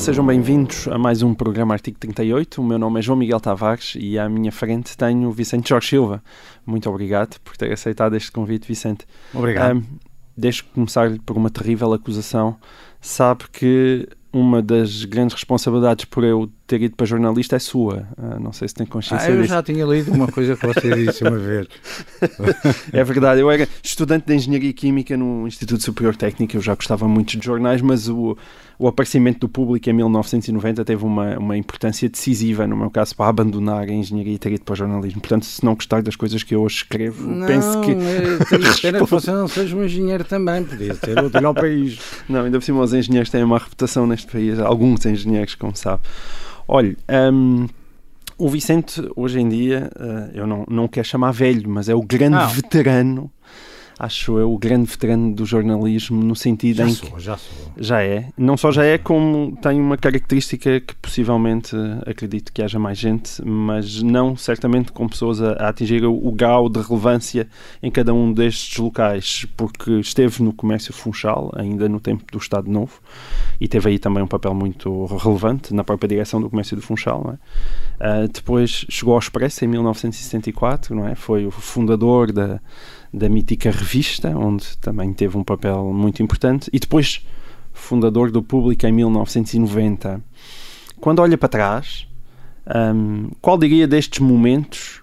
sejam bem-vindos a mais um programa Artigo 38. O meu nome é João Miguel Tavares e à minha frente tenho o Vicente Jorge Silva. Muito obrigado por ter aceitado este convite, Vicente. Obrigado. Um, deixe começar por uma terrível acusação. Sabe que uma das grandes responsabilidades por eu ter ido para jornalista é sua. Uh, não sei se tem consciência ah, eu disso. já tinha lido uma coisa que você disse uma vez. é verdade. Eu era estudante de Engenharia Química no Instituto Superior Técnico. Eu já gostava muito de jornais, mas o, o aparecimento do público em 1990 teve uma, uma importância decisiva, no meu caso, para abandonar a engenharia e ter ido para o jornalismo. Portanto, se não gostar das coisas que eu hoje escrevo, não, penso que. Pena que você não seja um engenheiro também, podia ser útil ao país. Não, ainda por cima, os engenheiros têm uma reputação neste país, alguns engenheiros, como sabe. Olha, um, o Vicente, hoje em dia, uh, eu não, não quero chamar velho, mas é o grande não. veterano acho eu, o grande veterano do jornalismo no sentido já em sou, que já sou. já é. Não só já é, como tem uma característica que possivelmente acredito que haja mais gente, mas não certamente com pessoas a, a atingir o, o, grau de relevância em cada um destes locais, porque esteve no comércio funchal ainda no tempo do Estado Novo e teve aí também um papel muito relevante na própria direção do comércio do Funchal. É? Uh, depois chegou ao Expresso em 1974, não é? Foi o fundador da da mítica revista, onde também teve um papel muito importante, e depois fundador do Público em 1990. Quando olha para trás, um, qual diria destes momentos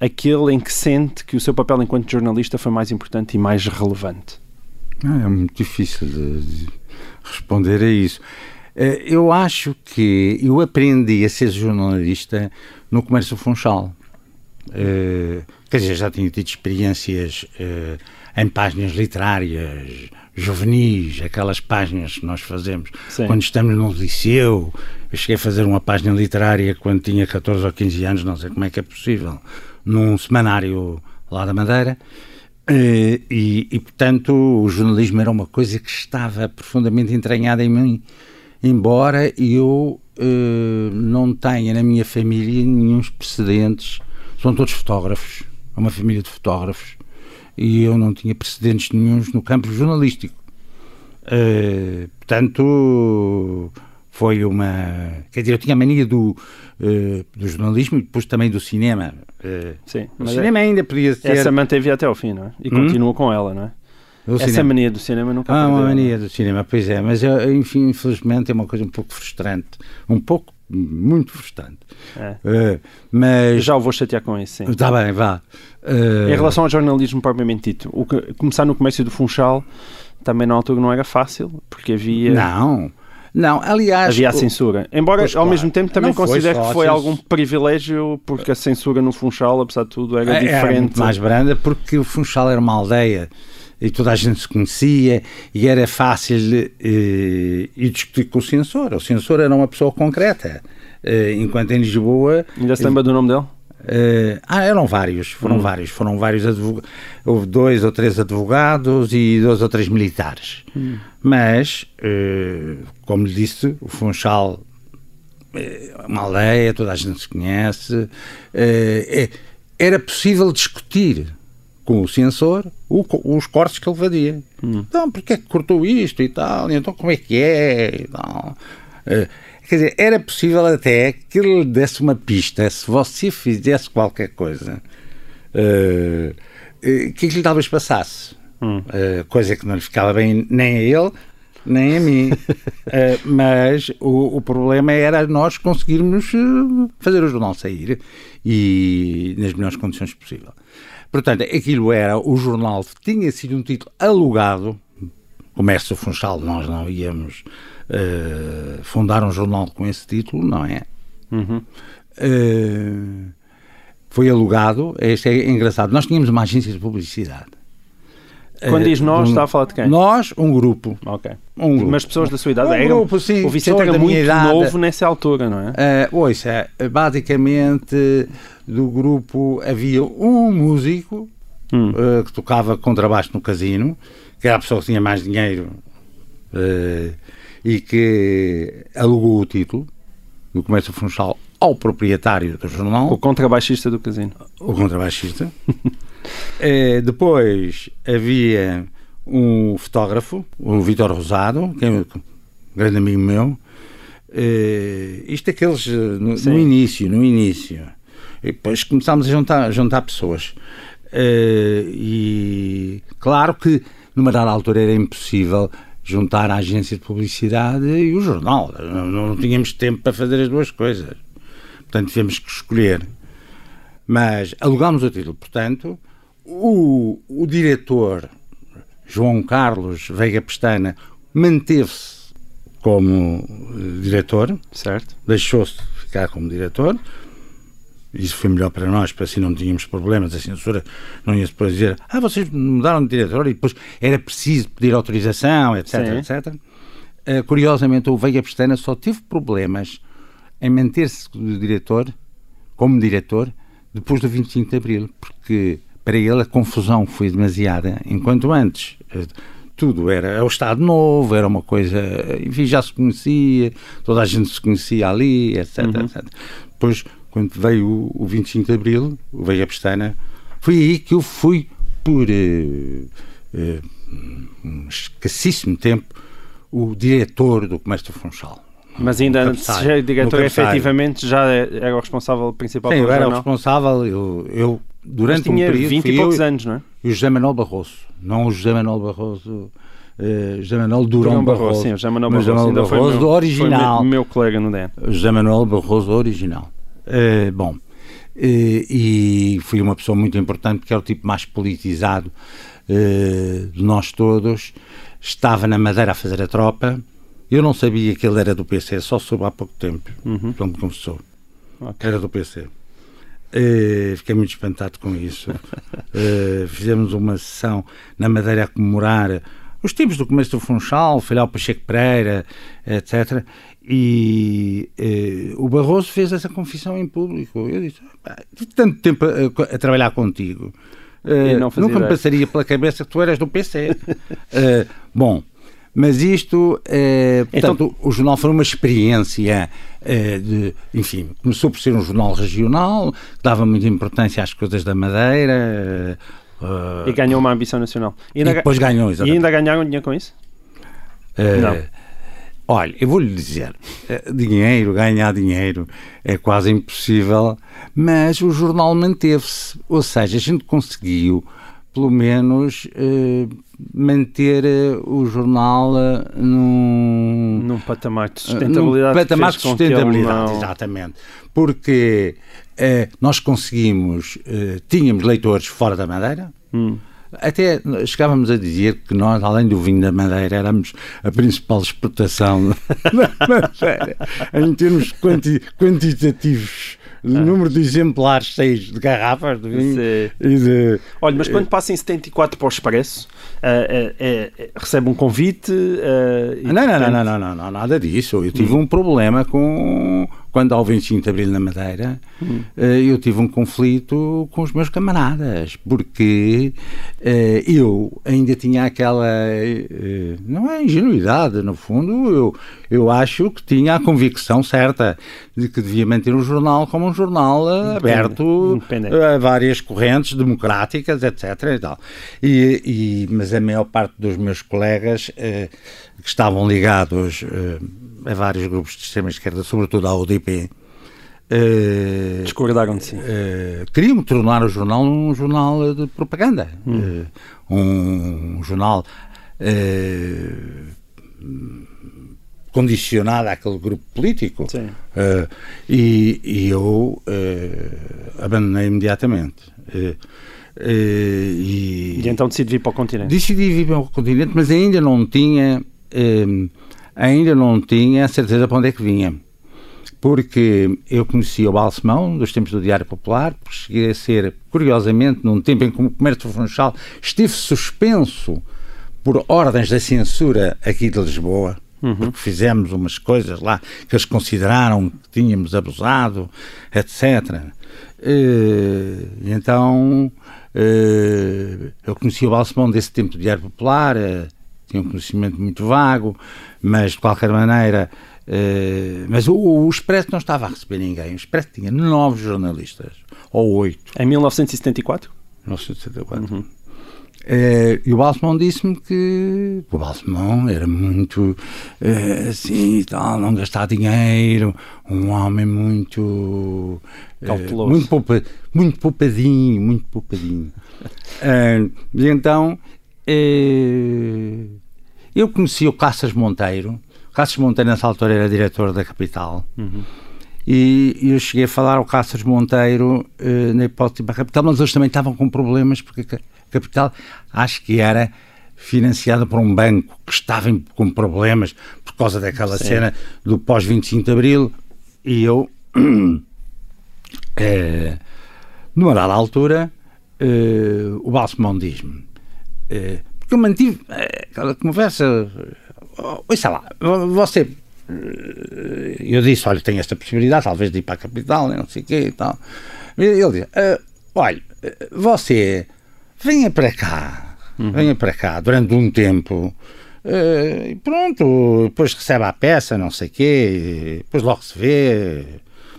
aquele em que sente que o seu papel enquanto jornalista foi mais importante e mais relevante? Ah, é muito difícil de, de responder a isso. Eh, eu acho que eu aprendi a ser jornalista no comércio funchal. Uh, quer dizer, já tinha tido experiências uh, em páginas literárias, juvenis, aquelas páginas que nós fazemos Sim. quando estamos no liceu. Eu cheguei a fazer uma página literária quando tinha 14 ou 15 anos, não sei como é que é possível, num semanário lá da Madeira. Uh, e, e, portanto, o jornalismo era uma coisa que estava profundamente entranhada em mim, embora eu uh, não tenha na minha família nenhum precedentes são todos fotógrafos, é uma família de fotógrafos, e eu não tinha precedentes nenhums no campo jornalístico. Uh, portanto, foi uma. Quer dizer, eu tinha a mania do, uh, do jornalismo e depois também do cinema. Uh, Sim, o cinema é, ainda podia ser. Essa manteve até ao fim, não é? E hum? continua com ela, não é? O Essa cinema. mania do cinema nunca Ah, perdeu, uma mania do cinema, pois é, mas enfim, infelizmente é uma coisa um pouco frustrante. Um pouco muito frustrante. É. Uh, mas já o vou chatear com isso. Está bem, vá. Uh... Em relação ao jornalismo propriamente dito, o que, começar no comércio do Funchal também na altura não era fácil, porque havia. Não. Não, aliás. Havia a censura. Embora, pois, ao claro, mesmo tempo, também considero que foi algum privilégio, porque a censura no Funchal, apesar de tudo, era é, diferente. Era mais branda, porque o Funchal era uma aldeia e toda a gente se conhecia e era fácil eh, ir discutir com o censor. O censor era uma pessoa concreta, eh, enquanto em Lisboa... Ainda se lembra do nome dele? Uh, ah, eram vários, foram hum. vários, foram vários advogados, houve dois ou três advogados e dois ou três militares. Hum. Mas, como lhe disse, o Funchal é uma aldeia, toda a gente se conhece, era possível discutir com o censor o, os cortes que ele fazia. Hum. Então, porque é que cortou isto e tal? Então, como é que é? Uh, quer dizer, era possível até que ele desse uma pista se você fizesse qualquer coisa uh, que lhe talvez passasse. Hum. Coisa que não lhe ficava bem nem a ele, nem a mim. mas o, o, problema era nós conseguirmos fazer o jornal sair e nas melhores condições possível. Portanto, aquilo era, o jornal tinha sido um título alugado, Comércio Funchal, nós não íamos uh, fundar um jornal com esse título, não é? Uhum. Uh, foi alugado, este é engraçado, nós tínhamos uma agência de publicidade. Quando diz nós, um, está a falar de quem? Nós, um grupo. Ok. Um grupo. Mas pessoas da sua idade um eram. Grupo, sim, o Vicente era muito idade, novo nessa altura, não é? Uh, ouça, basicamente do grupo havia um músico hum. uh, que tocava contrabaixo no casino, que era a pessoa que tinha mais dinheiro uh, e que alugou o título do Comércio Funchal ao proprietário do jornal. O contrabaixista do casino. O contrabaixista. uh, depois havia um fotógrafo, o Vitor Rosado, que é um grande amigo meu, Uh, isto aqueles uh, no, no, início, no início. E depois começámos a juntar, juntar pessoas. Uh, e claro que numa dada altura era impossível juntar a agência de publicidade e o jornal. Não, não tínhamos tempo para fazer as duas coisas. Portanto, tivemos que escolher. Mas alugámos o título. Portanto, o, o diretor João Carlos Veiga Pestana manteve-se como diretor. Certo. Deixou-se ficar como diretor isso foi melhor para nós, para assim não tínhamos problemas, a censura não ia depois dizer ah, vocês mudaram de diretor e depois era preciso pedir autorização, etc, Sim. etc. Uh, curiosamente, o Veiga Pestana só teve problemas em manter-se diretor, como diretor, depois do 25 de Abril, porque para ele a confusão foi demasiada, enquanto antes uh, tudo era o Estado Novo, era uma coisa, enfim, já se conhecia, toda a gente se conhecia ali, etc, uhum. etc. Depois quando veio o, o 25 de Abril, veio a Pestana, foi aí que eu fui por uh, uh, um escassíssimo tempo o diretor do Comércio Funchal. Mas ainda antes de ser diretor, efetivamente, já era o responsável principal Sim, eu era o responsável, eu, eu durante Mas tinha um período... 20 e poucos eu, anos, não é? E o José Manuel Barroso, não o José Manuel Barroso... Uh, José Manuel Durão, Durão Barroso, Barroso, sim, José Manuel Barroso, Barroso, Barroso meu, original. Foi meu, meu colega no DEN. José Manuel Barroso original. Uh, bom, uh, e fui uma pessoa muito importante porque era o tipo mais politizado de nós todos. Estava na Madeira a fazer a tropa. Eu não sabia que ele era do PC, só soube há pouco tempo, uhum. quando me confessou. Okay. Era do PC. Uh, fiquei muito espantado com isso. uh, fizemos uma sessão na Madeira a comemorar os tipos do começo do Funchal, Filhal Pacheco Pereira, etc. E eh, o Barroso fez essa confissão em público. Eu disse: tive tanto tempo a, a trabalhar contigo, eh, nunca ideia. me passaria pela cabeça que tu eras do PC. eh, bom, mas isto, eh, portanto, então, o jornal foi uma experiência eh, de, enfim, começou por ser um jornal regional, que dava muita importância às coisas da Madeira. Uh, e ganhou uma ambição nacional. E, ainda, e depois ganhou, exatamente. E ainda ganharam dinheiro com isso? Não. Olha, eu vou-lhe dizer, eh, dinheiro, ganhar dinheiro é quase impossível, mas o jornal manteve-se. Ou seja, a gente conseguiu, pelo menos, eh, manter eh, o jornal num, num patamar de sustentabilidade. Num patamar de sustentabilidade, não... exatamente. Porque nós conseguimos, tínhamos leitores fora da Madeira. Hum até chegávamos a dizer que nós, além do vinho da Madeira, éramos a principal exportação da Madeira, em termos quanti quantitativos. O ah. número de exemplares cheios de garrafas de vinho e de... Olha, mas quando passa em 74 para o Expresso, uh, uh, recebe um convite... não, não, não, não, não, não, nada disso. Eu tive um problema com quando ao 25 de Abril na Madeira, hum. Eu tive um conflito com os meus camaradas, porque eh, eu ainda tinha aquela, eh, não é ingenuidade, no fundo, eu, eu acho que tinha a convicção certa de que devia manter o jornal como um jornal aberto a várias correntes democráticas, etc. E tal. E, e, mas a maior parte dos meus colegas que estavam ligados a vários grupos de extrema-esquerda, sobretudo à UDP. Uh, Discordaram de si. Uh, queriam tornar o jornal um jornal de propaganda. Hum. Uh, um, jornal condicionado àquele grupo político. E, e, eu abandonei imediatamente. E, e, então decidi vir para o continente? Decidi vir para o continente, mas ainda não tinha ainda não tinha certeza para onde é que vinha. Porque eu conhecia o Balsemão dos tempos do Diário Popular, porque cheguei a ser, curiosamente, num tempo em que o comércio funchal esteve suspenso por ordens da censura aqui de Lisboa, uhum. porque fizemos umas coisas lá que eles consideraram que tínhamos abusado, etc. E, então, eu conhecia o Balsemão desse tempo do Diário Popular, tinha um conhecimento muito vago, mas de qualquer maneira. Uh, mas o, o, Expresso não estava a receber ninguém. O Expresso tinha nove jornalistas, ou oito. Em 1974? 1974. Uhum. Uh, e o Balsemão disse-me que o Balsemão era muito uh, assim tal, não gastar dinheiro, um homem muito uh, muito, poupa, muito poupadinho, muito poupadinho. e então eu conheci o Caças Monteiro. O Caças Monteiro nessa altura era diretor da capital. Uhum. E eu cheguei a falar ao Caças Monteiro na hipótese da capital, mas eles também estavam com problemas porque Capital, acho que era financiada por um banco que estava com problemas por causa daquela Sim. cena do pós-25 de Abril e eu é, numa dada altura é, o Balsemão diz-me é, porque eu mantive aquela conversa oh, sei lá, você eu disse, olha, tenho esta possibilidade talvez de ir para a capital, não sei o quê e tal ele diz, olha, você venha para cá, uhum. venha para cá durante um tempo. E pronto, depois recebe a peça, não sei o quê, depois logo se vê.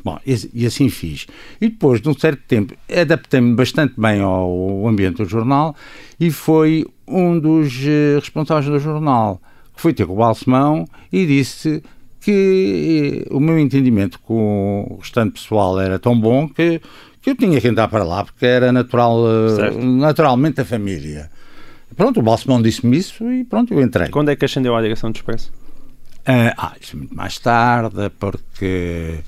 Bom, e, e, assim fiz. E depois, de um certo tempo, adaptei-me bastante bem ao ambiente do jornal e foi um dos uh, responsáveis do jornal que foi ter com o Balsemão e disse que uh, o meu entendimento com o restante pessoal era tão bom que que eu tinha que entrar para lá porque era natural, eh, naturalmente a família. Pronto, o Balsemão disse-me isso e pronto, eu entrei. Quando é que ascendeu à direção do Expresso? Uh, ah, isso muito mais tarde, porque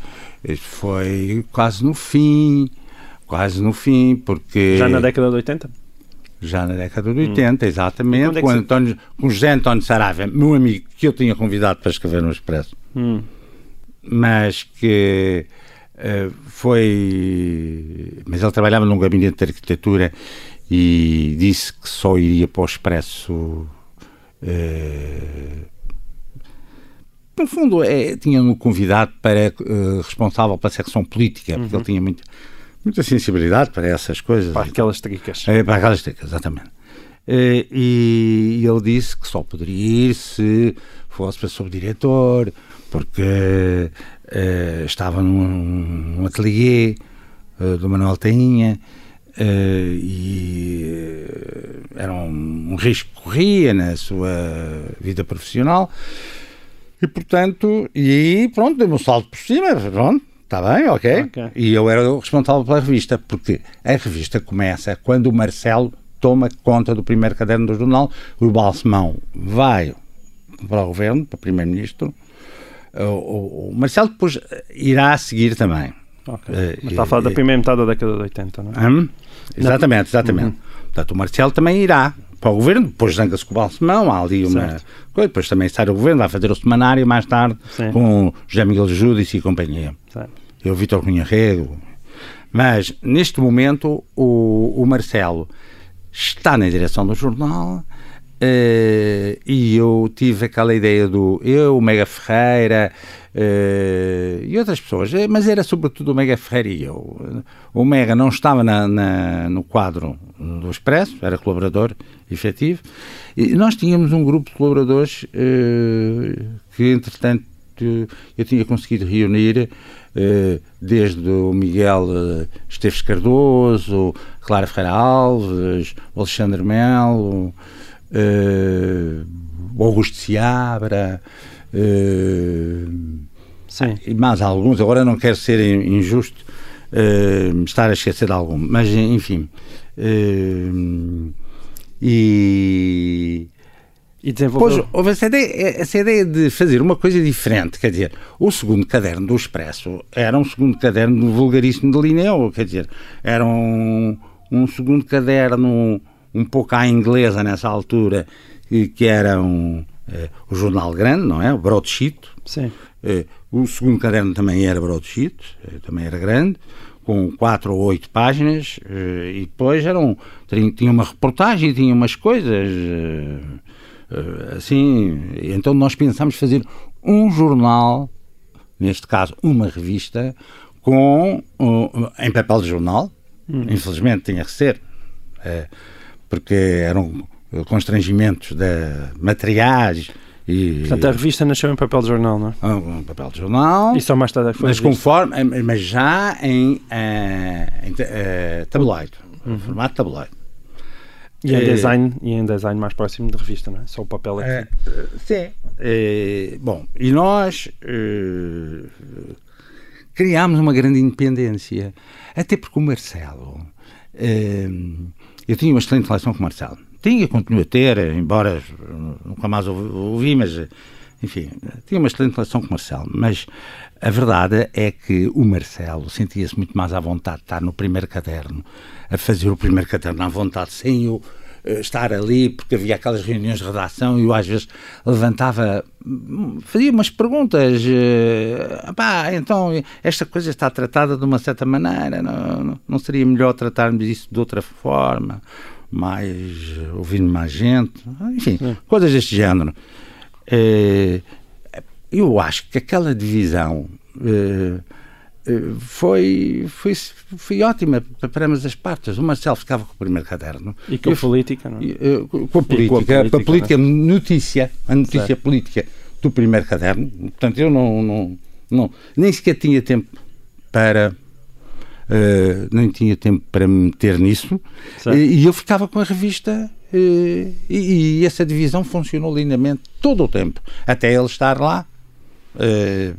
foi quase no fim, quase no fim, porque... Já na década de 80? Já na década de 80, hum. exatamente, é com, António, com José António Saraiva, meu amigo, que eu tinha convidado para escrever no Expresso, hum. mas que eh, foi. Mas ele trabalhava num gabinete de arquitetura e disse que só iria para o Expresso. Uh, no fundo, é, tinha-no convidado para uh, responsável pela secção política, porque uhum. ele tinha muito, muita sensibilidade para essas coisas. Para aquelas tricas. É, para aquelas tricas, exatamente. Uh, e, e ele disse que só poderia ir se fosse para subdiretor, porque uh, estava num, num ateliê uh, do Manuel Tainha uh, e era um, um, risco que corria na sua vida profissional e portanto, e pronto, deu-me um salto por cima, pronto, está bem, ok. okay. E eu era o responsável pela revista, porque a revista começa quando o Marcelo toma conta do primeiro caderno do jornal, o Balsemão vai para o governo, para o primeiro-ministro, o, o, Marcelo depois irá seguir também. Okay. Uh, Mas está a falar da primeira metade da década de 80, não é? Hum? Exatamente, exatamente. Uhum. Portanto, o Marcelo também irá para o governo, depois zanga-se com o Balsemão, há ali uma certo. coisa, depois também sai do governo, vai fazer o semanário mais tarde Sim. com José Miguel Júdice e companhia. Certo. Eu, Vitor Cunha Rego. Mas, neste momento, o, o Marcelo está na direção do jornal, Uh, e eu tive aquela ideia do eu, o Mega Ferreira uh, e outras pessoas, eh, mas era sobretudo o Mega Ferreira e eu. O Mega não estava na, na, no quadro do Expresso, era colaborador efetivo, e nós tínhamos um grupo de colaboradores uh, que, entretanto, eu tinha conseguido reunir desde o Miguel Esteves Cardoso, Clara Ferreira Alves, Alexandre Melo uh, Augusto Seabra, uh, Sim. e mais alguns. Agora não quero ser injusto uh, estar a esquecer de algum, mas enfim. Uh, e. E desenvolveu... Pois, houve essa ideia, essa ideia de fazer uma coisa diferente, quer dizer, o segundo caderno do Expresso era um segundo caderno do vulgaríssimo de Linneu, quer dizer, era um, um segundo caderno um pouco à inglesa nessa altura, que era um, eh, o jornal grande, não é? O Broadsheet. Sim. Eh, o segundo caderno também era Broadsheet, eh, também era grande, com quatro ou oito páginas, e depois eram, tinha uma reportagem, tinha umas coisas assim. Então nós pensámos fazer um jornal, neste caso uma revista, com em papel de jornal. Hum. Infelizmente tinha que ser porque eram constrangimentos de materiais. E, Portanto, a revista nasceu em papel de jornal, não é? Ah, um papel de jornal. E só mais tarde é foi Mas conforme, eh, mas já em, uh, em uh, tabloide, uhum. formato tabloide. E em, é, design, e em design mais próximo de revista, não é? Só o papel aqui. É, sim. É, bom, e nós criámos uma grande independência. Até porque o Marcelo. É, eu tinha uma excelente relação com o Marcelo. Tinha, continuo a ter, embora nunca mais ouvi, mas enfim, tinha uma excelente relação com o Marcelo. Mas a verdade é que o Marcelo sentia-se muito mais à vontade de estar no primeiro caderno, a fazer o primeiro caderno à vontade, sem eh, estar ali, porque havia aquelas reuniões de redação e eu às vezes levantava, fazia umas perguntas, uh, pá, então esta coisa está tratada de uma certa maneira, não, não seria melhor tratarmos isso de outra forma, mais ouvindo mais gente, enfim, Sim. coisas deste género. Uh, eu acho que aquela divisão foi, foi, foi ótima para ambas as partes. O Marcelo ficava com o primeiro caderno. E com a política, não é? Com a política, com a política, a política né? notícia, a notícia certo. política do primeiro caderno. Portanto, eu não, não, não nem sequer tinha tempo para Uh, nem tinha tempo para me meter nisso e, e, eu ficava com a revista uh, e, e, essa divisão funcionou lindamente todo o tempo até ele estar lá uh,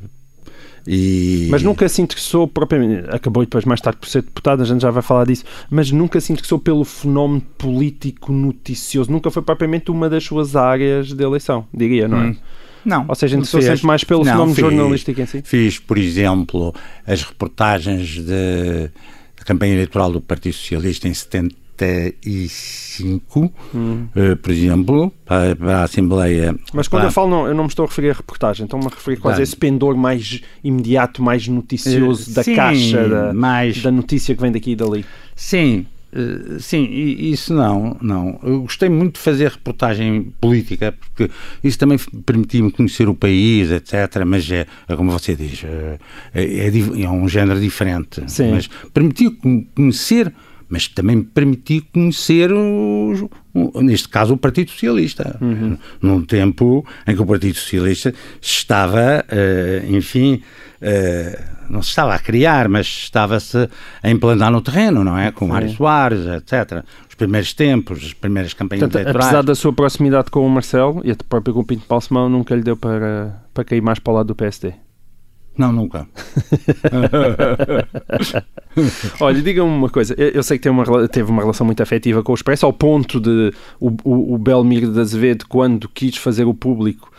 e... Mas nunca se interessou propriamente, acabou depois mais tarde por ser deputado, a gente já vai falar disso, mas nunca se interessou pelo fenómeno político noticioso, nunca foi propriamente uma das suas áreas de eleição, diria, não é? Hum. Não. Ou seja, interessou sempre mais pelo não, fenómeno fiz, jornalístico em si? Fiz, por exemplo, as reportagens de, da campanha eleitoral do Partido Socialista em 70 75, hum. uh, por exemplo, para, para, a Assembleia. Mas quando para... eu falo, não, eu não me estou a referir à reportagem, estou-me a referir quase a esse pendor mais imediato, mais noticioso uh, da sim, caixa, da, mais... da notícia que vem daqui e dali. Sim, Uh, sim, isso não, não. Eu gostei muito de fazer reportagem política, porque isso também permitia-me conhecer o país, etc. Mas é, é como você diz, é, é, é, um género diferente. Sim. Mas permitia conhecer mas também me permitiu conhecer, o, o, neste caso, o Partido Socialista. Uhum. Num tempo em que o Partido Socialista estava, uh, enfim, uh, não se estava a criar, mas estava-se a implantar no terreno, não é? Com Mário Soares, etc. Os primeiros tempos, as primeiras campanhas Portanto, eleitorais. Apesar da sua proximidade com o Marcelo e até próprio com o Pinto Balsemão, nunca lhe deu para, para cair mais para o lado do PSD? Não, nunca. Olha, diga-me uma coisa. Eu sei que teve uma, teve uma relação muito afetiva com o Expresso, ao ponto de o, o, o Belmiro de Azevedo, quando quis fazer o público,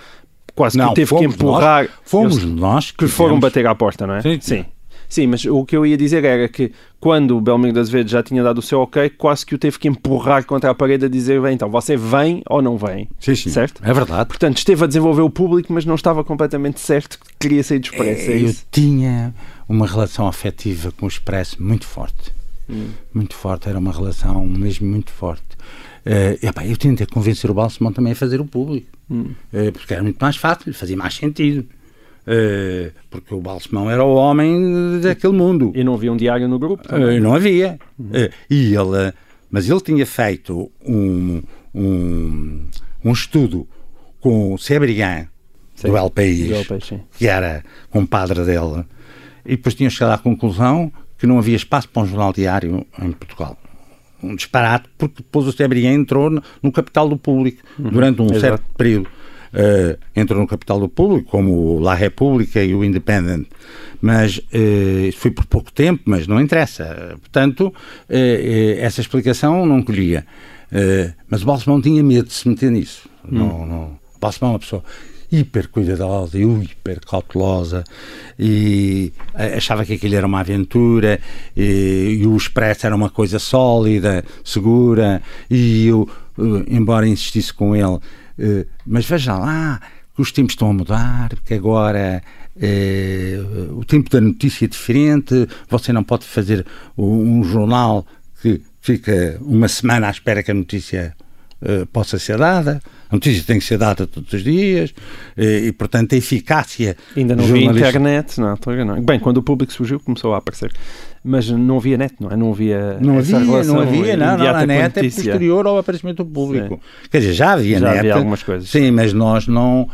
quase não, que teve que empurrar. Nós, fomos nós que, que foram bater à porta, não é? Sim. Sim. Sim, mas o que eu ia dizer era que quando o Belmiro das Azevedo já tinha dado o seu ok, quase que o teve que empurrar contra a parede a dizer, bem, então você vem ou não vem, sim, sim. certo? É verdade. Portanto, esteve a desenvolver o público, mas não estava completamente certo que queria sair do Expresso, é Eu tinha uma relação afetiva com o Expresso muito forte. Hum. Muito forte, era uma relação mesmo muito forte. Uh, epá, eu tentei convencer o Balsemão também a fazer o público, hum. uh, porque era muito mais fácil, fazia mais sentido. Uh, porque o Balsemão era o homem daquele mundo. E não havia um diário no grupo? Uh, não havia. Uhum. Uh, e ele, mas ele tinha feito um, um, um estudo com o Sebrigan, do El País, do El País que era compadre dele, e depois tinha chegado à conclusão que não havia espaço para um jornal diário em Portugal. Um disparate, porque depois o Sebrigan entrou no, no capital do público uhum. durante um Exato. certo período uh, entram no capital do público, como La República e o Independent. Mas uh, isso foi por pouco tempo, mas não interessa. Portanto, uh, essa explicação não colhia. mas o Balsemão tinha medo de se meter nisso. Hum. Não, não. O Balsemão é uma pessoa hiper cuidadosa e hiper cautelosa e achava que aquilo era uma aventura e, e o Expresso era uma coisa sólida, segura e eu, embora insistisse com ele eh, mas veja lá que os tempos estão a mudar, que agora eh, o tempo da notícia é diferente, você não pode fazer um jornal que fica uma semana à espera que a notícia uh, possa ser dada. A notícia tem que ser dada todos os dias e, portanto, a eficácia. Ainda não havia internet não. Bem, quando o público surgiu, começou a aparecer. Mas não havia net, não é? Não havia. Não havia, não havia, não, não. A net é posterior ao aparecimento público. Sim. Quer dizer, já havia já net. havia algumas coisas. Sim, mas nós não.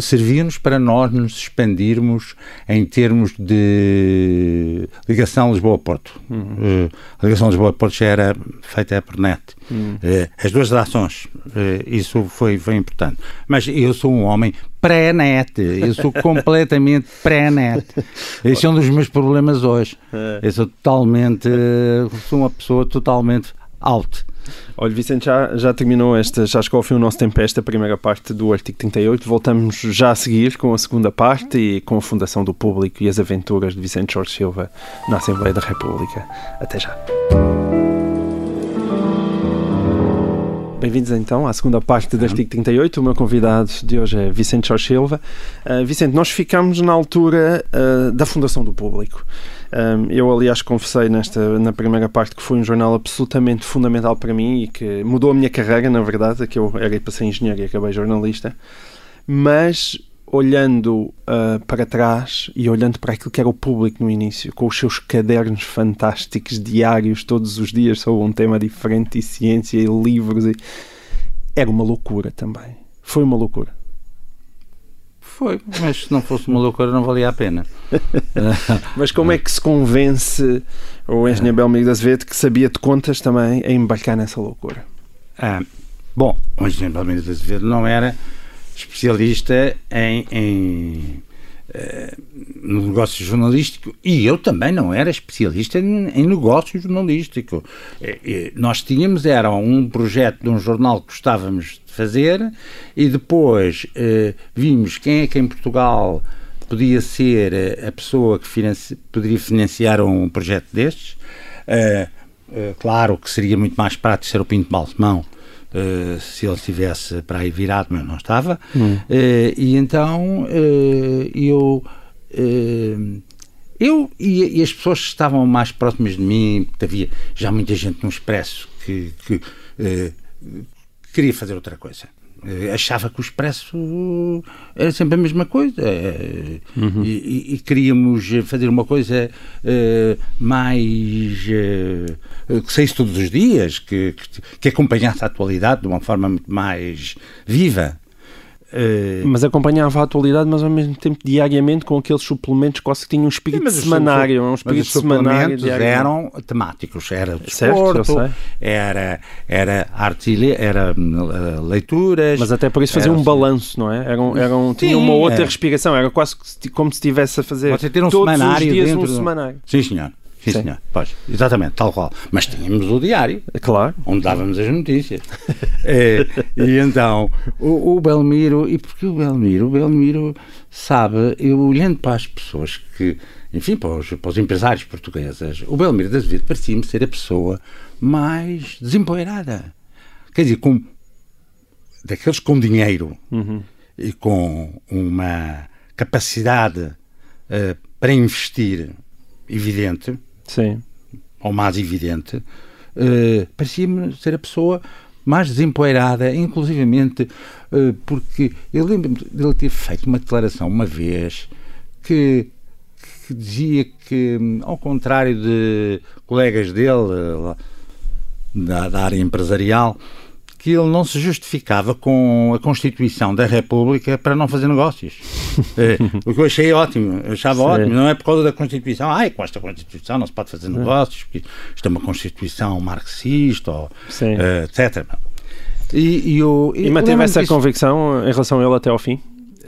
Servia-nos para nós nos expandirmos em termos de ligação Lisboa-Porto. Uhum. Uh, a ligação Lisboa-Porto já era feita por net. Uhum. Uh, as duas gerações. Uh, isso foi, foi importante. Mas eu sou um homem pré-net. Eu sou completamente pré-net. Esse é um dos meus problemas hoje. É. Eu sou totalmente. Sou uma pessoa totalmente out. Olha, Vicente, já, já terminou esta, já chegou ao fim o nosso tempo esta primeira parte do artigo 38. Voltamos já a seguir com a segunda parte e com a Fundação do Público e as aventuras de Vicente Jorge Silva na Assembleia da República. Até já. Bem-vindos então à segunda parte do artigo 38. O meu convidado de hoje é Vicente Jorge Silva. Uh, Vicente, nós ficamos na altura uh, da Fundação do Público. Um, eu, aliás, confessei nesta, na primeira parte que foi um jornal absolutamente fundamental para mim e que mudou a minha carreira, na verdade, que eu era para ser engenheiro e acabei jornalista. Mas olhando uh, para trás e olhando para aquilo que era o público no início, com os seus cadernos fantásticos diários todos os dias sobre um tema diferente e ciência e livros, e... era uma loucura também. Foi uma loucura. Foi, mas se não fosse uma loucura não valia a pena. mas como é que se convence o engenheiro Belmiro da Azevedo que sabia de contas também a embarcar nessa loucura? Ah, bom, o engenheiro Belmiro da Azevedo não era especialista em, em uh, no negócio jornalístico e eu também não era especialista em, em negócio jornalístico. E, e, nós tínhamos, era um projeto de um jornal que gostávamos de fazer e depois uh, vimos quem é que em Portugal podia ser a pessoa que financi poderia financiar um projeto destes. Uh, claro que seria muito mais prático ser o Pinto Balsemão, Uh, se ele estivesse para aí virado, mas não estava. Hum. Uh, e então uh, eu. eu e, e, as pessoas que estavam mais próximas de mim, porque havia já muita gente no Expresso que, que queria fazer outra coisa. Eh, achava que o Expresso era sempre a mesma coisa eh, uhum. e, e, queríamos fazer uma coisa uh, mais uh, que saísse todos os dias, que, que, que acompanhasse a atualidade de uma forma muito mais viva. Uh, mas acompanhava a atualidade, mas ao mesmo tempo diariamente com aqueles suplementos quase que tinham um espírito sim, semanário. Um espírito mas os suplementos eram temáticos, era desporto, certo, era, era arte, era uh, leituras. Mas até por isso fazia um balanço, não é? Eram, eram, tinha uma outra é. respiração, era quase como se estivesse a fazer Você ter um todos semanário os dias dentro um semanário. Sim, senhor. Sim, Sim. senhor. Pois, exatamente, tal qual. Mas tínhamos o diário. Claro. Onde dávamos as notícias. é, e então, o, o, Belmiro, e porque o Belmiro? O Belmiro sabe, eu olhando para as pessoas que, enfim, para os, para os empresários portugueses, o Belmiro das vezes parecia-me ser a pessoa mais desempoeirada. Quer dizer, com, daqueles com dinheiro uhum. e com uma capacidade uh, para investir evidente Sim. ou mais evidente, uh, parecia-me ser a pessoa mais desempoeirada, inclusivamente uh, porque eu lembro-me dele ter feito uma declaração uma vez que, que dizia que, ao contrário de colegas dele uh, da, da área empresarial, que ele não se justificava com a Constituição da República para não fazer negócios. é, o que eu achei ótimo, eu achava Sim. ótimo, não é por causa da Constituição, ai, com esta Constituição não se pode fazer negócios, porque isto é uma Constituição marxista, ou, uh, etc. E, e, eu, e manteve essa convicção em relação a ele até ao fim?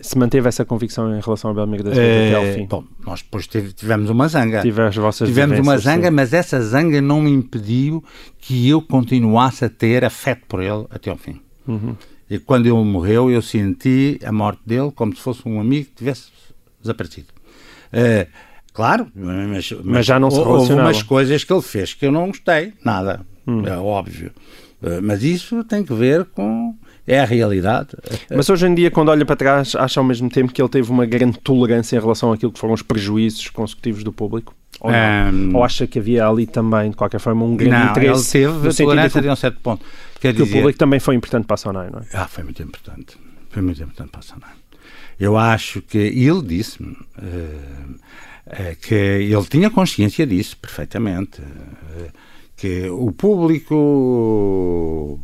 Se manteve essa convicção em relação ao Belmiro da é, até ao fim? Bom, nós depois tivemos uma zanga. Tivemos uma zanga, sim. mas essa zanga não me impediu que eu continuasse a ter afeto por ele até ao fim. Uhum. E quando ele morreu, eu senti a morte dele como se fosse um amigo que tivesse desaparecido. Uh, claro, mas, mas, mas, já não se Houve umas coisas que ele fez que eu não gostei, nada, hum. é óbvio. Uh, mas isso tem que ver com é a realidade. Mas hoje em dia, quando olha para trás, acha ao mesmo tempo que ele teve uma grande tolerância em relação àquilo que foram os prejuízos consecutivos do público? Ou, um, ou acha que havia ali também, de qualquer forma, um grande não, interesse? Ele teve tolerância de um certo ponto. Quer que dizer, o público também foi importante para a Sonai, não é? Ah, foi muito importante. Foi muito importante para a Sonai. Eu acho que ele disse-me. Uh, que ele tinha consciência disso perfeitamente, uh, que o público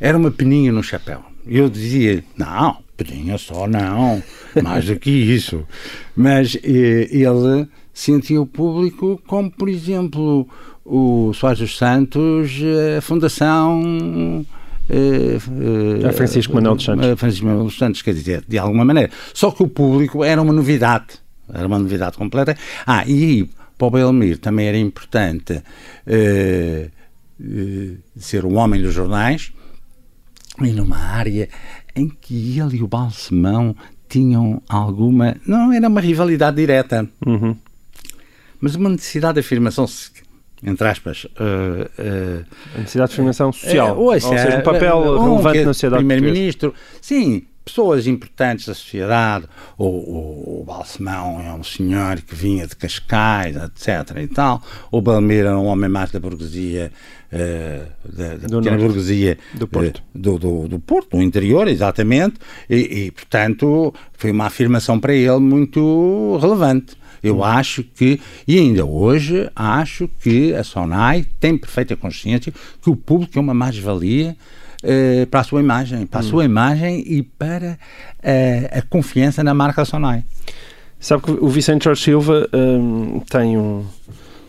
era uma peninha no chapéu. Eu dizia, não, peninha só não, mais do que isso. Mas ele sentia o público como, por exemplo, o Soares dos Santos, a Fundação a Francisco Manuel dos Santos. Francisco Manuel dos Santos, quer dizer, de alguma maneira. Só que o público era uma novidade, era uma novidade completa. Ah, e para o Belmir também era importante uh, uh, ser o homem dos jornais e numa área em que ele e o Balsemão tinham alguma. Não era uma rivalidade direta, uhum. mas uma necessidade de afirmação entre aspas, uh, uh, a necessidade de afirmação social, ou seja, um papel um relevante na sociedade Primeiro-Ministro, sim, pessoas importantes da sociedade, o, o, Balsemão é um senhor que vinha de Cascais, etc. e tal, o Balmeira é um homem mais da burguesia, uh, da, da pequena burguesia do Porto. Uh, do, do, do, Porto, do interior, exatamente, e, e, portanto foi uma afirmação para ele muito relevante. Eu acho que, e ainda hoje, acho que a SONAI tem perfeita consciência que o público é uma mais-valia uh, para a sua imagem, para a hum. sua imagem e para uh, a confiança na marca SONAI. Sabe que o Vicente Jorge Silva um, tem um,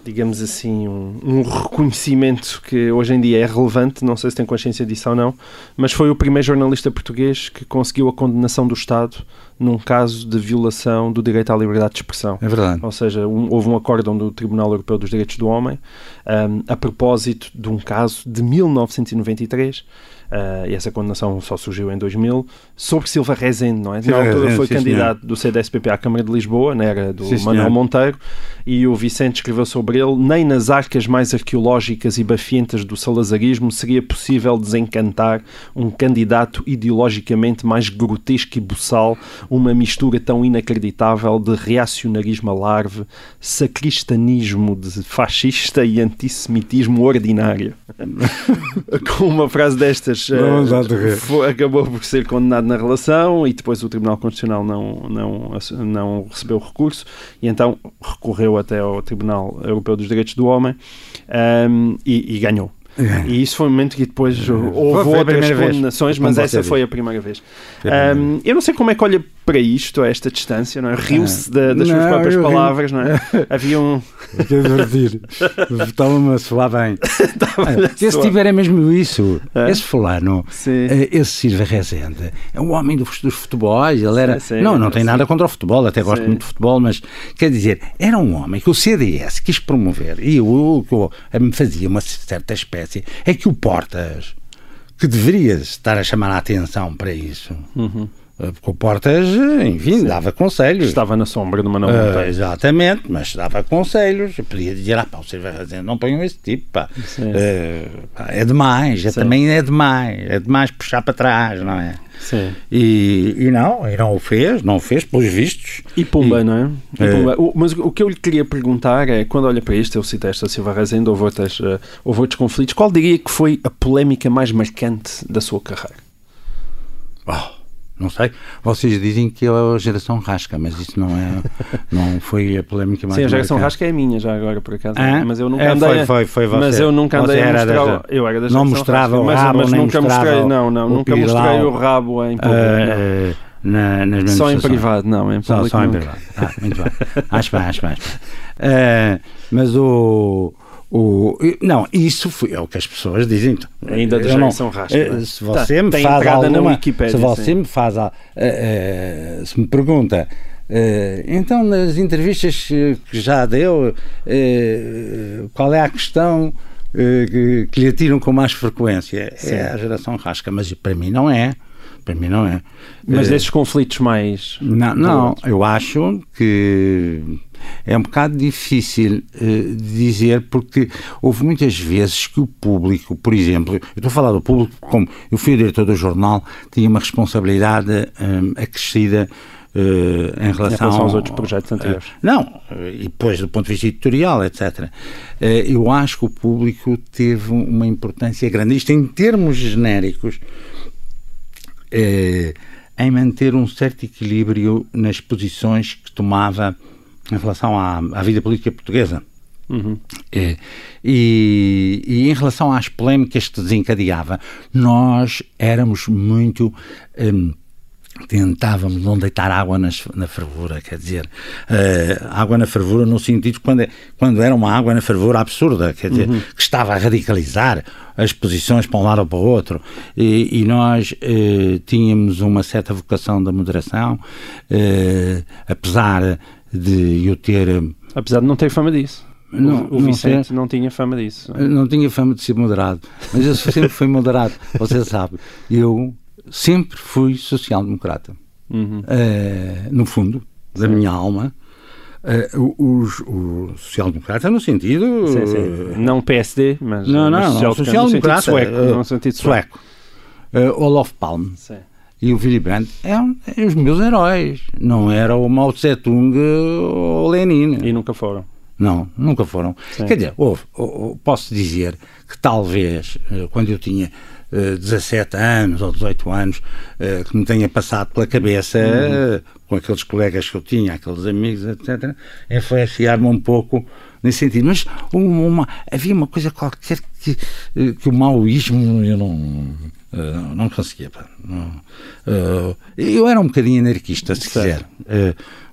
digamos assim, um, um, reconhecimento que hoje em dia é relevante, não sei se tem consciência disso ou não, mas foi o primeiro jornalista português que conseguiu a condenação do Estado num caso de violação do direito à liberdade de expressão. É verdade. Ou seja, um, houve um acórdão do Tribunal Europeu dos Direitos do Homem um, a propósito de um caso de 1993 uh, e essa condenação só surgiu em 2000, sobre Silva Rezende, não é? Na altura foi sim, candidato do CDSPP à Câmara de Lisboa, na era do sim, Manuel Monteiro, e o Vicente escreveu sobre ele: nem nas arcas mais arqueológicas e bafientas do salazarismo seria possível desencantar um candidato ideologicamente mais grotesco e buçal, uma mistura tão inacreditável de reacionarismo alarve, sacristanismo de fascista e antissemitismo ordinário. Com uma frase destas uh, foi, acabou por ser condenado na relação e depois o Tribunal Constitucional não, não, não recebeu recurso e então recorreu até ao Tribunal Europeu dos Direitos do Homem um, ehm, e, e ganhou. E isso foi um momento que depois houve outras condenações, mas essa foi a primeira vez. Um, eu não sei como é que olha para isto, a esta distância, não é? Riu-se ah. das suas próprias palavras, não é? Havia um. Estava-me a soar bem. Se tiver é mesmo isso. É? Esse fulano, sim. Eh, esse Silva Rezende, é um homem dos, dos futebols. Ele era. Sim, sim, não, não tem nada contra o futebol, até gosto muito de futebol, mas quer dizer, era um homem que o CDS quis promover e o que me fazia uma certa espécie é que o Portas, que deveria estar a chamar a atenção para isso. Uhum porque o Portas, enfim, Sim. dava conselhos. Estava na sombra do Manuel Monteiro. Uh, exatamente, mas dava conselhos. Eu podia dizer, ah pá, você vai fazer, não ponham esse tipo, pá. Uh, pá é demais, é, também é demais. É demais puxar para trás, não é? Sim. E, e não, e não o fez, não o fez, pelos vistos. E Pumba, e, não é? E Pumba. O, mas o que eu lhe queria perguntar é, quando olha para isto, eu citei esta Silva Rezende, houve, outras, houve outros conflitos, qual diria que foi a polémica mais marcante da sua carreira? Oh. Não sei. Vocês dizem que é a geração rasca, mas isso não é. Não foi a polémica mais. Sim, a geração rasca é a minha já agora, por acaso. Ah? Mas eu nunca é, andei. Foi, foi, foi você. Mas eu nunca andei a mostrar. eu era da Não mostrava rasca, o rabo, mas, mas nunca mostrei. Não, não, nunca mostrei o rabo em público. Uh, na, nas só em privado, não, em público. Só, só em privado. Ah, muito bem. Acho bem, acho bem. Acho bem. Uh, mas o. O, não, isso foi, é o que as pessoas dizem. Ainda da geração rasca. Eh, se tá, você tá, me faz alguma, se você sim. me faz, uh, uh, se me pergunta, uh, então nas entrevistas que já deu, qual é a questão que, que lhe atiram com mais frequência? Sim. É a geração rasca, mas para mim não é. Para mim não é. Mas esses conflitos mais. Não, não eu acho que é um bocado difícil uh, dizer porque houve muitas vezes que o público, por exemplo, eu estou a falar do público como eu fui o diretor do jornal, tinha uma responsabilidade um, acrescida Uh, em, relação, em relação aos outros projetos anteriores. Uh, não, e depois do ponto de vista editorial, etc. Uh, eu acho que o público teve uma importância grande. Isto em termos genéricos, em manter um certo equilíbrio nas posições que tomava em relação à, à vida política portuguesa. Uhum. É, e, e, em relação às polémicas que desencadeava, nós éramos muito. Hum, tentávamos não deitar água nas, na fervura, quer dizer, uh, água na fervura no sentido quando, quando era uma água na fervura absurda, quer dizer, uhum. que estava a radicalizar as posições para um lado ou para o outro, e, e nós uh, tínhamos uma certa vocação da moderação, uh, apesar de eu ter... Apesar de não ter fama disso. Não, o, Vicente não, não, tinha fama disso. Não, não tinha fama de ser moderado, mas eu sempre fui moderado, você sabe. Eu sempre fui social-democrata. Uhum. Uh, no fundo da minha alma, uh, os, o social-democrata no sentido. Sim, sim. Uh, não PSD, mas. Não, não, social-democrata. Social sueco, no sentido sueco. sueco. Olof Palme. Sim. E o Willy Brandt eram, os meus heróis. Não era o Mao Tse-tung ou Lenin. E nunca foram. Não, nunca foram. Sim. Quer dizer, houve, posso dizer que talvez, quando eu tinha 17 anos ou 18 anos eh, que me tenha passado pela cabeça uhum. com aqueles colegas que eu tinha, aqueles amigos, etc., influenciar-me um pouco nesse sentido. Mas uma, havia uma coisa qualquer que, eh, que o maoísmo eu não, não conseguia. Não, eu era um bocadinho anarquista, se quiser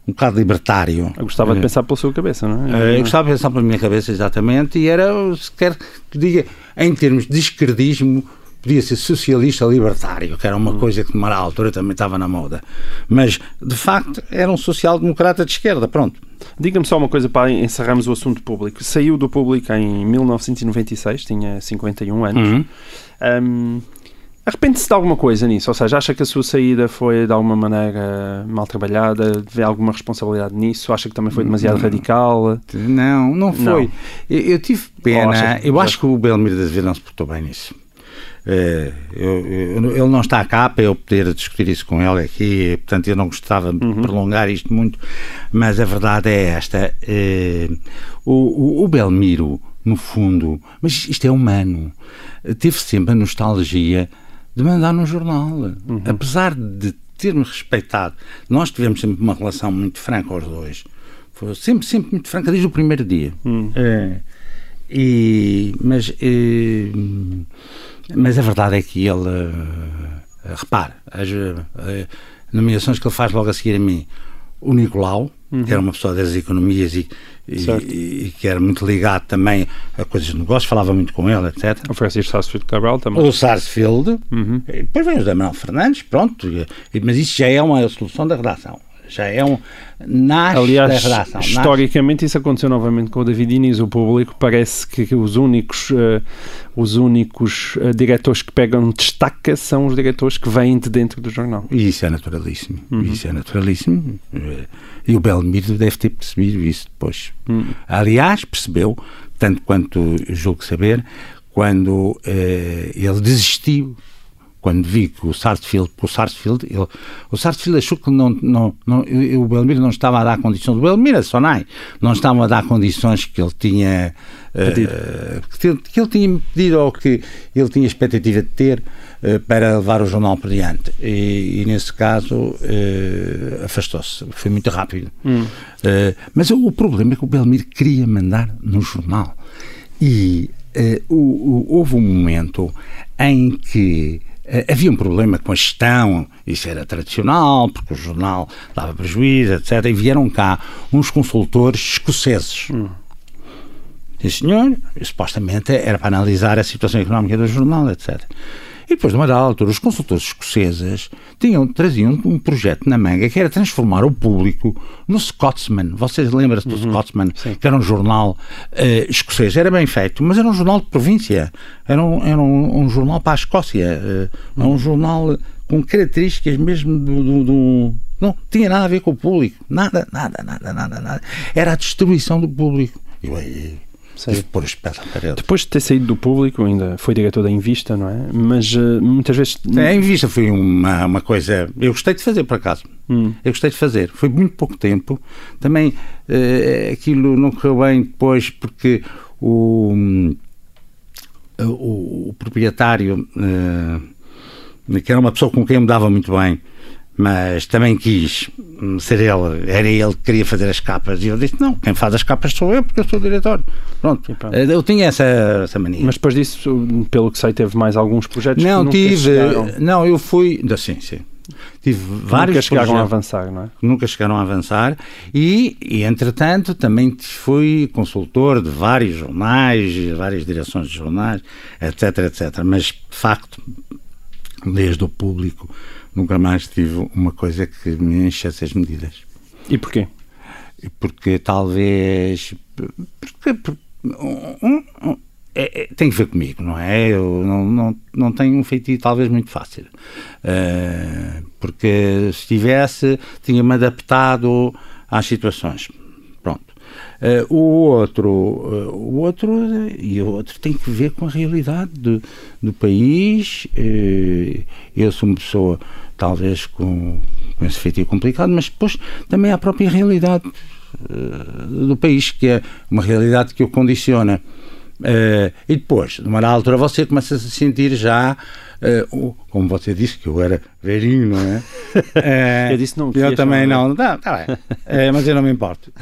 um bocado libertário. Eu gostava de pensar pela sua cabeça, não é? Eu gostava de pensar pela minha cabeça, exatamente, e era, se quer que diga, em termos de esquerdismo, podia ser socialista libertário, que era uma hum. coisa que numa altura também estava na moda. Mas, de facto, era um social-democrata de esquerda, pronto. Diga-me só uma coisa para encerrarmos o assunto público. Saiu do público em 1996, tinha 51 anos. Uhum. Um, Arrepende-se de alguma coisa nisso? Ou seja, acha que a sua saída foi de alguma maneira mal trabalhada? Vê alguma responsabilidade nisso? Acha que também foi demasiado radical? Não, não foi. Não. Eu, eu, tive pena. eu acho que o Belmiro de Azevedo não se portou bem nisso. É, eu, eu, ele não está cá para eu poder discutir isso com ele aqui, portanto eu não gostava de uhum. prolongar isto muito, mas a verdade é esta: é, o, o, o Belmiro, no fundo, mas isto é humano, teve sempre a nostalgia de mandar no jornal, uhum. apesar de ter-me respeitado, nós tivemos sempre uma relação muito franca aos dois, foi sempre, sempre muito franca desde o primeiro dia. Uhum. É, e, mas. É, mas a verdade é que ele, uh, repare, as uh, nomeações que ele faz logo a seguir a mim, o Nicolau, uhum. que era uma pessoa das economias e, e, e, que era muito ligado também a coisas de negócios, falava muito com ele, etc. O Francisco Sarsfield Cabral também. O Sarsfield, uhum. depois vem o Daniel Fernandes, pronto, mas isso já é uma solução da redação já é um. Nasce Aliás, da redação. Historicamente, nasce... isso aconteceu novamente com o David Inês. O público parece que os únicos, uh, os únicos uh, diretores que pegam destaca são os diretores que vêm de dentro do jornal. E isso é naturalíssimo. Uhum. Isso é naturalíssimo. Uh, e o Belmiro deve ter percebido isso depois. Uhum. Aliás, percebeu, tanto quanto julgo saber, quando ele desistiu quando vi que o Sarsfield, o Sarsfield, ele, o Sarsfield achou que não, não, não, o Belmiro não estava a dar condições, o Belmiro, Sonai, não estava a dar condições que ele tinha uh, que, que, ele tinha pedido ou que ele tinha expectativa de ter uh, para levar o jornal por diante. E, e nesse caso uh, afastou-se, foi muito rápido. Hum. mas o, o, problema é que o Belmiro queria mandar no jornal. E o, o, houve um momento em que havia um problema com a gestão, isso era tradicional, porque o jornal dava prejuízo, etc. E vieram cá uns consultores escoceses. Hum. Sim, senhor, supostamente era para analisar a situação económica do jornal, etc. E depois, de uma dada altura, os consultores escoceses tinham, traziam um projeto na manga que era transformar o público no Scotsman. Vocês lembram-se do uhum, Scotsman, sim. que era um jornal uh, escocês. Era bem feito, mas era um jornal de província. Era um, era um, um jornal para a Escócia. Uh, uhum. Um jornal com características mesmo do, do, do, Não tinha nada a ver com o público. Nada, nada, nada, nada, nada. Era a destruição do público. E, Tive pôr os pés à parede. Depois de ter saído do público, ainda foi diretor da Invista, não é? Mas uh, muitas vezes. A Invista foi uma, uma coisa. Eu gostei de fazer, por acaso. Hum. Eu gostei de fazer. Foi muito pouco tempo. Também uh, aquilo não correu bem depois porque o, o, o proprietário, uh, que era uma pessoa com quem eu me dava muito bem, mas também quis ser ele, era ele que queria fazer as capas. E eu disse, não, quem faz as capas sou eu porque eu sou o diretor. Pronto, pronto. eu tinha essa, essa mania. Mas depois disso, pelo que sei teve mais alguns projetos não, tive, chegaram... não, eu fui sim, sim. Tive vários nunca chegaram projetos, a avançar, não é? Nunca chegaram a avançar. E, e, entretanto, também fui consultor de vários jornais, várias direções de jornais, etc, etc. Mas, de facto, desde o público, nunca mais tive uma coisa que me enchesse as medidas. E porquê? Porque talvez. Porque, porque um, um, é, é, tem que ver comigo, não é? Eu não, não, não tenho um feitiço talvez muito fácil. Uh, porque se tivesse, tinha-me adaptado às situações. Pronto. Uh, o outro, uh, o outro e o outro tem que ver com a realidade do, do país. eu sou uma pessoa talvez com, com esse feitiço complicado, mas depois também a própria realidade do país, que é uma realidade que o condiciona. Uh, e depois, numa altura, você começa a se sentir já, uh, como você disse, que eu era velhinho, não é? Uh, eu disse não. Eu também não. não. Tá, tá bem. mas eu não me importo.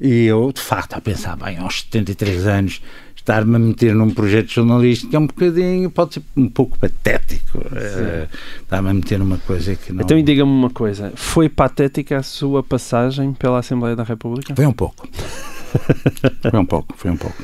e eu, de facto, a pensar, bem, aos 73 anos, estar-me a meter num projeto jornalístico é um bocadinho, pode ser um pouco patético. Estar-me a meter numa coisa que não. Então, e diga-me uma coisa: foi patética a sua passagem pela Assembleia da República? Foi um pouco. foi um pouco, foi um pouco.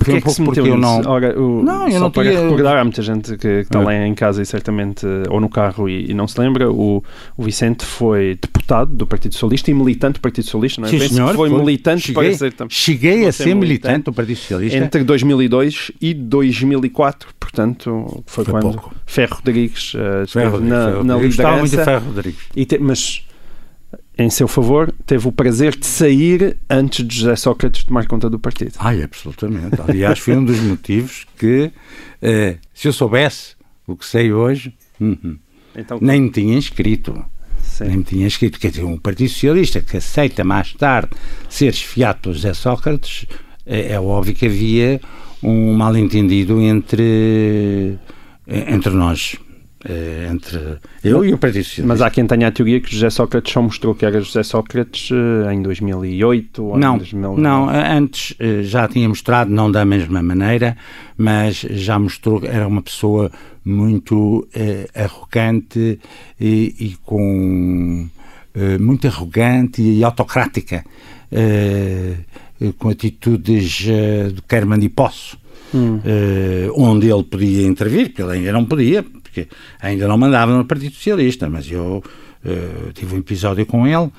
Foi um pouco porque eu não. Ora, o, não, eu só não para tinha... recordar, há muita gente que, está é. lá em casa e certamente, ou no carro e, e, não se lembra. O, o Vicente foi deputado do Partido Socialista e militante do Partido Socialista, não é? Sim, senhor, foi, foi, militante cheguei, para ser também. Cheguei a ser militante, militante do Partido Socialista entre 2002 e 2004, portanto, foi, foi quando pouco. Ferro Rodrigues uh, Ferro, na, Ferro, na liderança. muito Ferro Rodrigues. Te, mas em seu favor, teve o prazer de sair antes de José Sócrates tomar conta do partido. Ai, absolutamente. Aliás, foi um dos motivos que, eh, se eu soubesse o que sei hoje, uh -huh, então, nem me tinha inscrito. Sim. Nem me tinha inscrito. Quer dizer, um Partido Socialista que aceita mais tarde ser esfiado por José Sócrates, é, é óbvio que havia um mal-entendido entre, entre nós. Eh, entre eu e o Partido Socialista. Mas há quem tenha a teoria que José Sócrates só mostrou que era José Sócrates eh, em 2008 ou não, em 2009. Não, eh, antes já tinha mostrado, não da mesma maneira, mas já mostrou que era uma pessoa muito eh, arrogante e, e com eh, muito arrogante e autocrática, eh, com atitudes de quer mande e posso. Hum. onde ele podia intervir, porque ele ainda não podia, porque ainda não mandava no Partido Socialista, mas eu uh, tive um episódio com ele,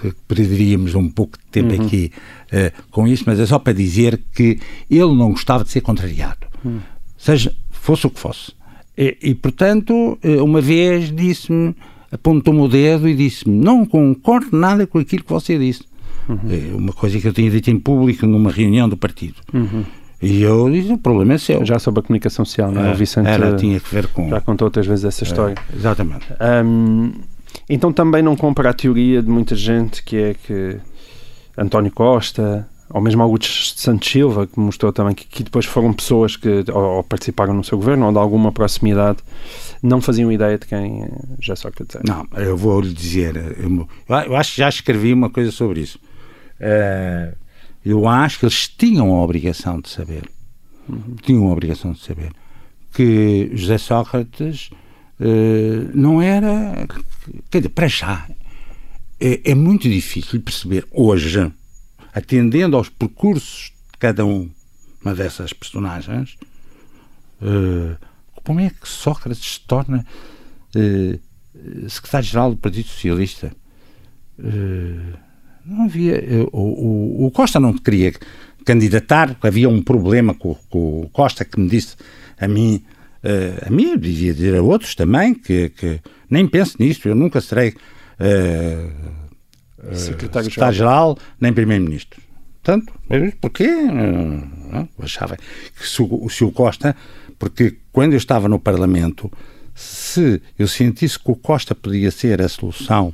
que, perderíamos um pouco de tempo uhum. aqui uh, com isso, mas é só para dizer que ele não gostava de ser contrariado, uhum. seja, fosse o que fosse. E, e portanto, eh, uma vez disse-me, apontou-me o dedo e disse-me: Não concordo nada com aquilo que você disse. Uhum. Uma coisa que eu tinha dito em público numa reunião do partido. Uhum. E eu disse, o problema é seu. Já sobre a comunicação social, não é? o Vicente era, tinha que ver com... Já contou outras vezes essa história. É, exatamente. Um, então também não compra a teoria de muita gente que é que António Costa, ou mesmo Augusto Santos Silva, que mostrou também que, que depois foram pessoas que ou, ou, participaram no seu governo ou de alguma proximidade, não faziam ideia de quem já Sócrates era. Não, eu vou lhe dizer, eu, eu, acho que já escrevi uma coisa sobre isso. Uh, eu acho que eles tinham a obrigação de saber, uhum. tinham a obrigação de saber, que José Sócrates uh, não era. Quer dizer, para já, é, é, muito difícil perceber hoje, atendendo aos percursos de cada um, uma dessas personagens, uh, como é que Sócrates se torna uh, secretário-geral do Partido Socialista? Uh, não havia. Eh, o, o, o Costa não queria candidatar, havia um problema com, com, o Costa que me disse a mim, uh, a mim, devia dizer a outros também, que, que nem penso nisso, eu nunca serei uh, secretário-geral, nem primeiro-ministro. Portanto, porquê? Eu achava que se o, se o Costa, porque quando eu estava no Parlamento, se eu sentisse que o Costa podia ser a solução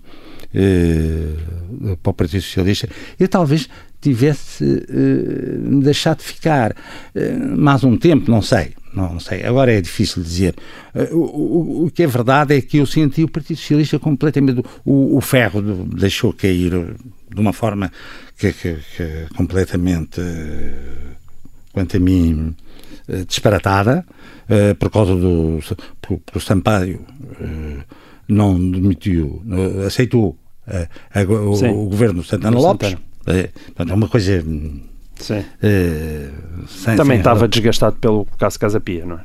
eh, para o Partido Socialista, eu talvez tivesse eh, deixado de ficar eh, mais um tempo, não sei, não sei, agora é difícil dizer. Uh, o, o, o, que é verdade é que eu senti o Partido Socialista completamente. O, o ferro deixou cair de uma forma que, que, que completamente, uh, quanto a mim, disparatada, por causa do. Por, por Sampaio não demitiu, aceitou a, o, o, governo Santana Lopes. É, é uma coisa Sim. Uh, sem, Também sem estava desgastado pelo caso Casa Pia, não é?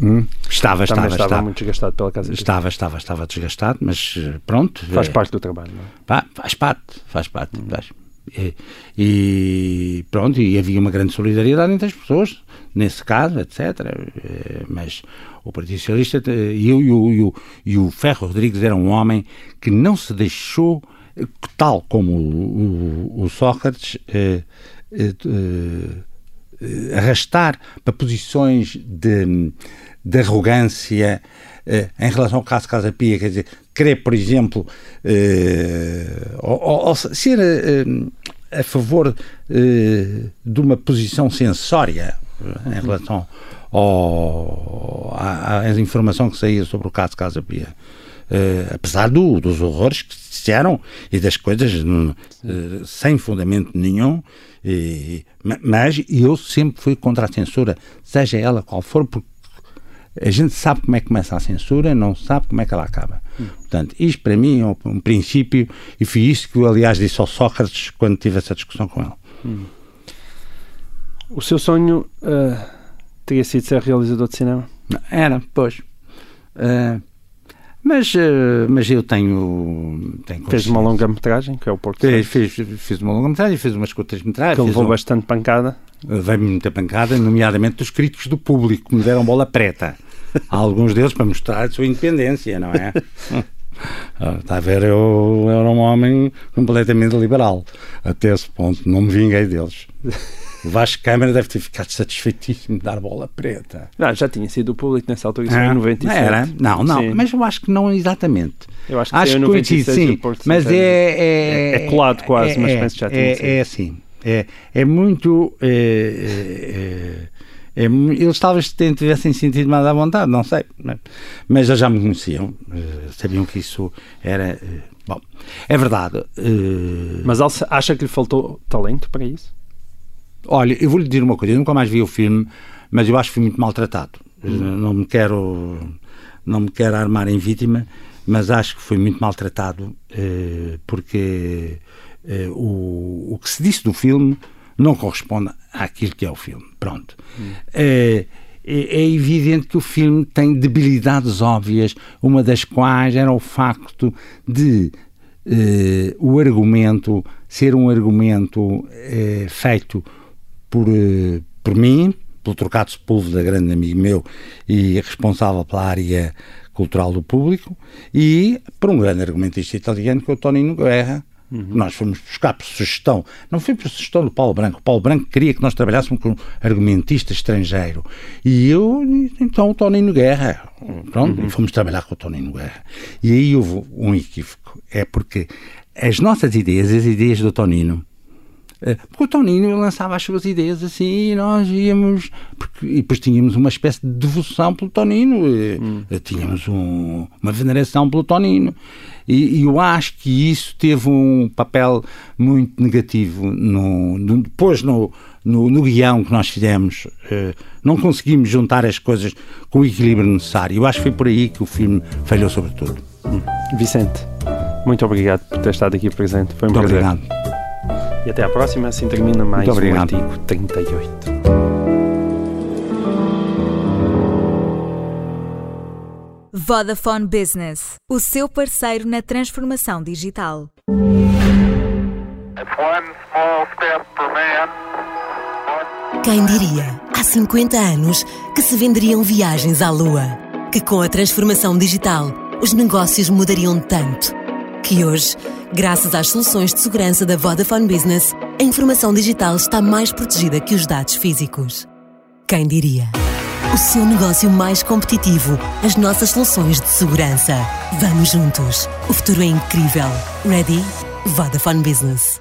Hum? Estava, estava, estava, estava, muito desgastado pela Casa. Estava, estava, estava desgastado, mas eh, pronto. Faz é, parte do trabalho, não é? Faz parte, faz parte. Hum. Faz. E, e, pronto, e havia uma grande solidariedade entre as pessoas, nesse caso, etc. Eh, mas o Partido Socialista, eu e o, e o, e o Ferro Rodrigues era um homem que não se deixou, tal como o, o, o Sócrates, eh, eh, eh, arrastar para posições de, de arrogância eh, em relação ao caso Casa Pia, quer dizer, querer, por exemplo, ou, ou, ser a favor de uma posição censória em relação ao, à, à, informação que saía sobre o caso Casa Pia. Uh, apesar do, dos horrores que se disseram e das coisas uh, sem fundamento nenhum, e, mas eu sempre fui contra a censura, seja ela qual for, porque a gente sabe como é que começa a censura, não sabe como é que ela acaba. Hum. Portanto, isto para mim é um, um, princípio, e foi isso que eu, aliás, disse ao Sócrates quando tive essa discussão com ele. Hum. O seu sonho uh, teria sido ser realizador de cinema? Era, pois. Uh, mas, eh, mas eu tenho. tenho fez uma longa-metragem, que é o Porto fiz, fiz, fiz uma longa-metragem, fiz umas curtas-metragens. Que levou um, bastante pancada. Veio muita pancada, nomeadamente dos críticos do público, que me deram bola preta. Alguns deles para mostrar a sua independência, não é? Ah, está a ver, eu, eu era um homem completamente liberal. Até esse ponto, não me vinguei deles. Vasco Câmara deve ter ficado satisfeitíssimo de dar bola preta. Não, já tinha sido o público nessa altura, isso ah, foi em 97. Era? Não, não, sim. mas eu acho que não exatamente. Eu acho que, acho que 96, sim, mas é, é, é, é, colado quase, é, mas penso que já tinha é, sido. É assim, é, é muito... É, é, eles talvez tivessem sentido mais à vontade, não sei. Mas eles já me conheciam, eh, sabiam que isso era. Eh, bom, é verdade. Eh, mas acha que lhe faltou talento para isso? Olha, eu vou lhe dizer uma coisa, eu nunca mais vi o filme, mas eu acho que fui muito maltratado. Hum. Não me quero não me quero armar em vítima, mas acho que fui muito maltratado eh, porque eh, o, o que se disse do filme não corresponde àquilo que é o filme. Pronto. Hum. É, é, evidente que o filme tem debilidades óbvias, uma das quais era o facto de eh, o argumento ser um argumento eh, feito por, eh, por mim, pelo Trocado Sepúlveda, grande amigo meu e responsável pela área cultural do público, e por um grande argumentista italiano que é o Tonino Guerra, Uhum. Nós fomos buscar por sugestão, não foi por sugestão do Paulo Branco. O Paulo Branco queria que nós trabalhássemos com um argumentista estrangeiro. E eu, então, o Tonino Guerra. Pronto, uhum. fomos trabalhar com o Tonino Guerra. E aí houve um equívoco. É porque as nossas ideias, as ideias do Tonino, porque o Toninho lançava as suas ideias assim e nós íamos. Porque, e depois tínhamos uma espécie de devoção pelo Tonino, eh, hum. Eh, tínhamos um, uma veneração pelo Tonino. E, e, eu acho que isso teve um papel muito negativo no, no depois no, no, no, guião que nós fizemos. não conseguimos juntar as coisas com o equilíbrio necessário. Eu acho que foi por aí que o filme falhou, sobretudo. Hum. Vicente, muito obrigado por ter estado aqui presente. Foi um muito prazer. Obrigado. E até à próxima, assim termina mais um artigo 38. Vodafone Business, o seu parceiro na transformação digital. Quem diria, há 50 anos, que se venderiam viagens à Lua? Que com a transformação digital, os negócios mudariam tanto? Que hoje Graças às soluções de segurança da Vodafone Business, a informação digital está mais protegida que os dados físicos. Quem diria? O seu negócio mais competitivo, as nossas soluções de segurança. Vamos juntos. O futuro é incrível. Ready? Vodafone Business.